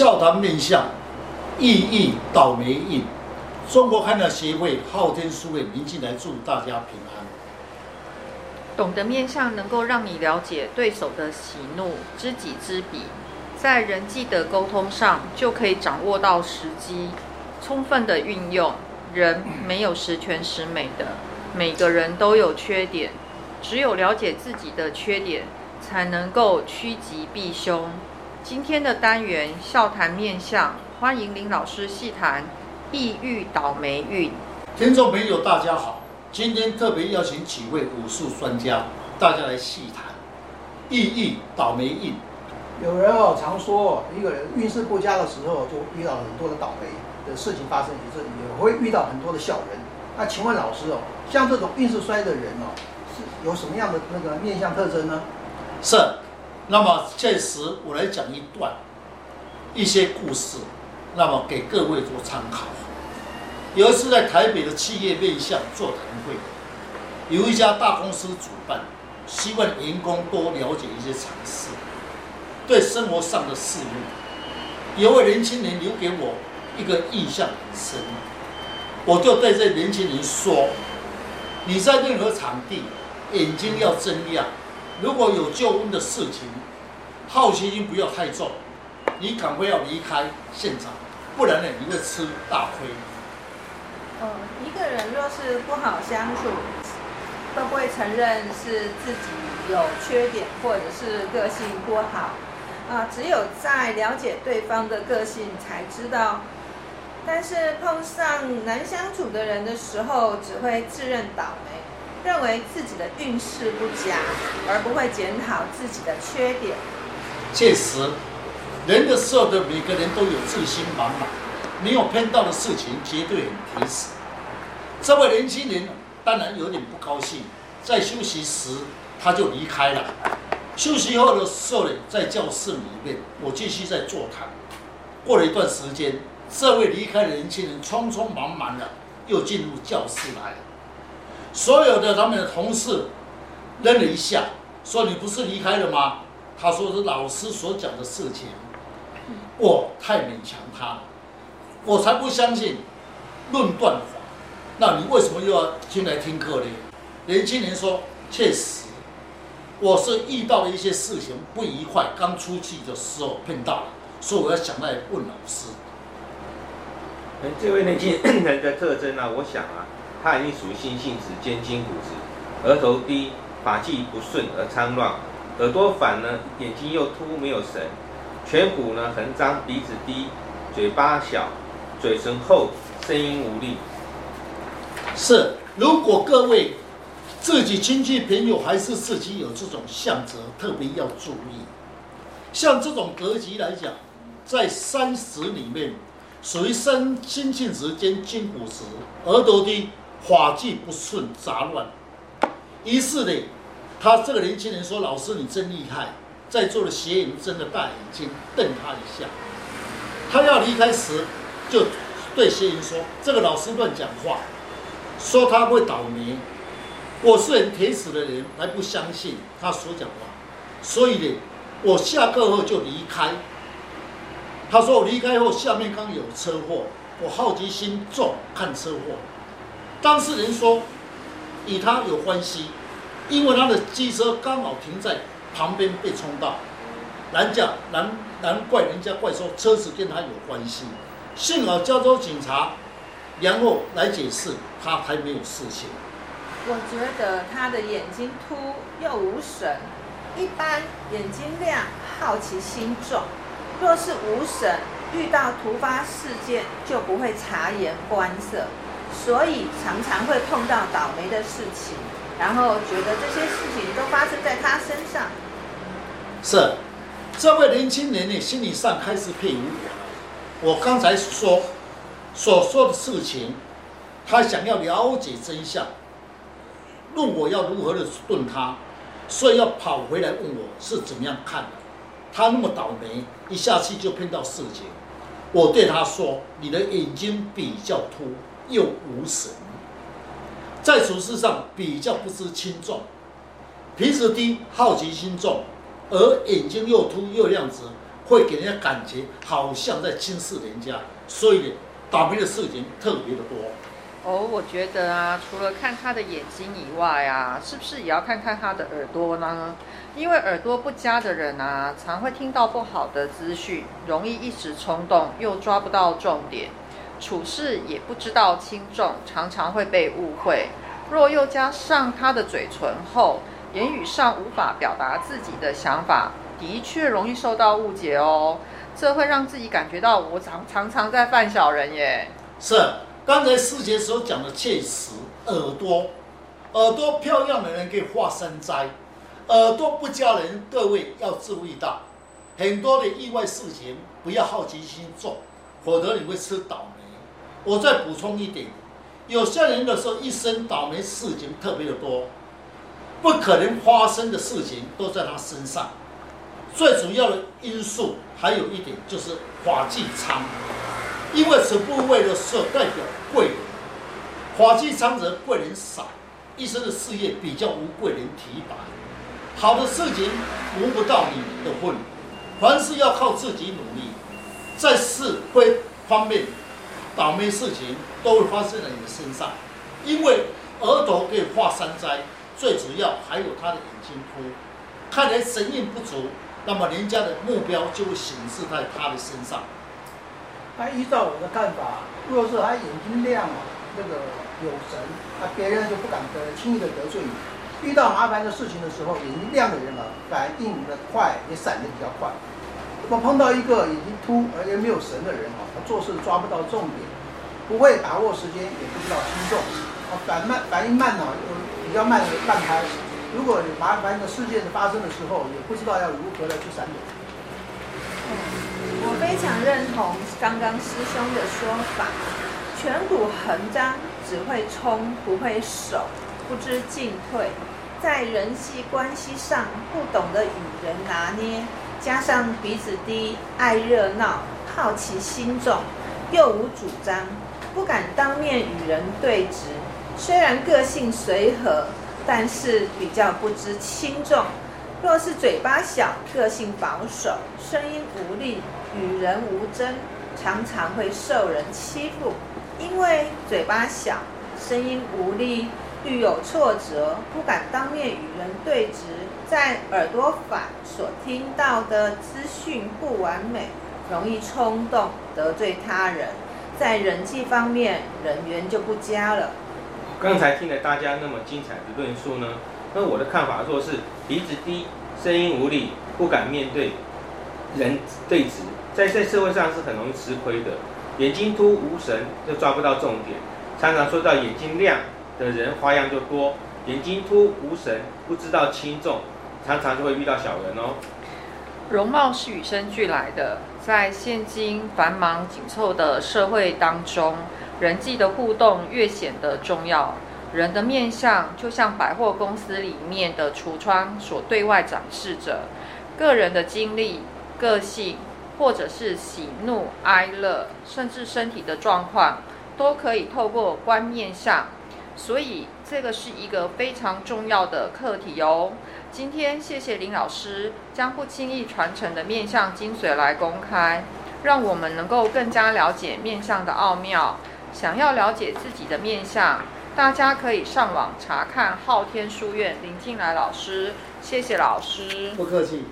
笑谈面相，意义倒霉运。中国汉量协会昊天书院林进来祝大家平安。懂得面相，能够让你了解对手的喜怒，知己知彼，在人际的沟通上就可以掌握到时机，充分的运用。人没有十全十美的，每个人都有缺点，只有了解自己的缺点，才能够趋吉避凶。今天的单元笑谈面相，欢迎林老师细谈抑郁倒霉运。听众朋友，大家好，今天特别邀请几位武术专家，大家来细谈意遇倒霉运。有人哦常说，一个人运势不佳的时候，就遇到很多的倒霉的事情发生，也是也会遇到很多的小人。那请问老师哦，像这种运势衰的人哦，是有什么样的那个面相特征呢？是。那么这时我来讲一段一些故事，那么给各位做参考。有一次在台北的企业面向座谈会，有一家大公司主办，希望员工多了解一些常识，对生活上的事物。有位年轻人留给我一个印象很深，我就对这年轻人说：“你在任何场地，眼睛要睁亮。”如果有救温的事情，好奇心不要太重，你赶快要离开现场，不然呢，你会吃大亏。呃，一个人若是不好相处，会不会承认是自己有缺点，或者是个性不好？啊，只有在了解对方的个性才知道。但是碰上难相处的人的时候，只会自认倒霉。认为自己的运势不佳，而不会检讨自己的缺点。确实，人的时候的每个人都有自信满满，没有碰到的事情绝对很铁齿。这位年轻人当然有点不高兴，在休息时他就离开了。休息后的时候呢，在教室里面，我继续在座谈。过了一段时间，这位离开的年轻人匆匆忙忙的又进入教室来了。所有的他们的同事愣了一下，说：“你不是离开了吗？”他说：“是老师所讲的事情，我太勉强他了，我才不相信论断法。那你为什么又要进来听课呢？”年轻人说：“确实，我是遇到了一些事情不愉快，刚出去的时候碰到了，所以我要想来问老师。”这位年轻人的特征呢、啊？我想啊。他已经属于心性质兼筋骨质，额头低，发际不顺而苍乱，耳朵反呢，眼睛又凸没有神，颧骨呢横张，鼻子低，嘴巴小，嘴唇厚，声音无力。是，如果各位自己亲戚朋友还是自己有这种相则，特别要注意。像这种格局来讲，在三十里面属于身心性子兼筋骨质，额头低。法纪不顺杂乱，于是呢，他这个年轻人说：“老师，你真厉害！”在座的学员睁着大眼睛瞪他一下。他要离开时，就对学员说：“这个老师乱讲话，说他会倒霉。我是很铁齿的人，还不相信他所讲话。所以呢，我下课后就离开。他说我离开后，下面刚有车祸，我好奇心重，看车祸。”当事人说，与他有关系，因为他的机车刚好停在旁边被冲到，难讲难难怪人家怪说车子跟他有关系。幸好加州警察然后来解释，他还没有事情。我觉得他的眼睛凸又无神，一般眼睛亮，好奇心重。若是无神，遇到突发事件就不会察言观色。所以常常会碰到倒霉的事情，然后觉得这些事情都发生在他身上。是，这位年轻人呢，心理上开始佩服我。我刚才说所说的事情，他想要了解真相，问我要如何的论他，所以要跑回来问我是怎么样看的。他那么倒霉，一下去就碰到事情。我对他说：“你的眼睛比较凸。”又无神，在处事上比较不知轻重，鼻子低，好奇心重，而眼睛又凸又亮直，会给人家感觉好像在轻视人家，所以呢，倒霉的事情特别的多。哦，我觉得啊，除了看他的眼睛以外啊，是不是也要看看他的耳朵呢？因为耳朵不佳的人啊，常会听到不好的资讯，容易一时冲动，又抓不到重点，处事也不知道轻重，常常会被误会。若又加上他的嘴唇厚，言语上无法表达自己的想法，的确容易受到误解哦。这会让自己感觉到我常常常在犯小人耶。是。刚才师姐所讲的确实，耳朵，耳朵漂亮的人可以化身灾，耳朵不佳人，各位要注意到，很多的意外事情不要好奇心重，否则你会吃倒。我再补充一点，有些人的时候一生倒霉事情特别的多，不可能发生的事情都在他身上。最主要的因素还有一点就是发际仓。因为此部位的时候代表贵人，发际仓则贵人少，一生的事业比较无贵人提拔，好的事情轮不到你的份，凡事要靠自己努力，在是非方面，倒霉事情都会发生在你的身上，因为额头可以化三灾，最主要还有他的眼睛凸，看来神印不足，那么人家的目标就会显示在他的身上。他依照我的看法，若是他眼睛亮啊，那个有神，那别人就不敢得轻易的得罪你。遇到麻烦的事情的时候，眼睛亮的人啊，反应的快，也闪得比较快。如果碰到一个眼睛凸而且没有神的人啊，他做事抓不到重点，不会把握时间，也不知道轻重，啊，反慢反应慢呢，又比较慢的半拍。如果麻烦的事件的发生的时候，也不知道要如何的去闪躲。我非常认同刚刚师兄的说法，颧骨横张只会冲不会守，不知进退，在人际关系上不懂得与人拿捏，加上鼻子低、爱热闹、好奇心重，又无主张，不敢当面与人对质。虽然个性随和，但是比较不知轻重。若是嘴巴小、个性保守、声音无力。与人无争，常常会受人欺负，因为嘴巴小，声音无力，遇有挫折，不敢当面与人对质，在耳朵反所听到的资讯不完美，容易冲动得罪他人，在人际方面人缘就不佳了。刚才听了大家那么精彩的论述呢，那我的看法说是鼻子低，声音无力，不敢面对人对质。在在社会上是很容易吃亏的，眼睛突无神就抓不到重点。常常说到眼睛亮的人花样就多，眼睛突无神不知道轻重，常常就会遇到小人哦。容貌是与生俱来的，在现今繁忙紧凑的社会当中，人际的互动越显得重要。人的面相就像百货公司里面的橱窗所对外展示着，个人的经历、个性。或者是喜怒哀乐，甚至身体的状况，都可以透过观面相，所以这个是一个非常重要的课题哦。今天谢谢林老师将不轻易传承的面相精髓来公开，让我们能够更加了解面相的奥妙。想要了解自己的面相，大家可以上网查看昊天书院林静来老师。谢谢老师，不客气。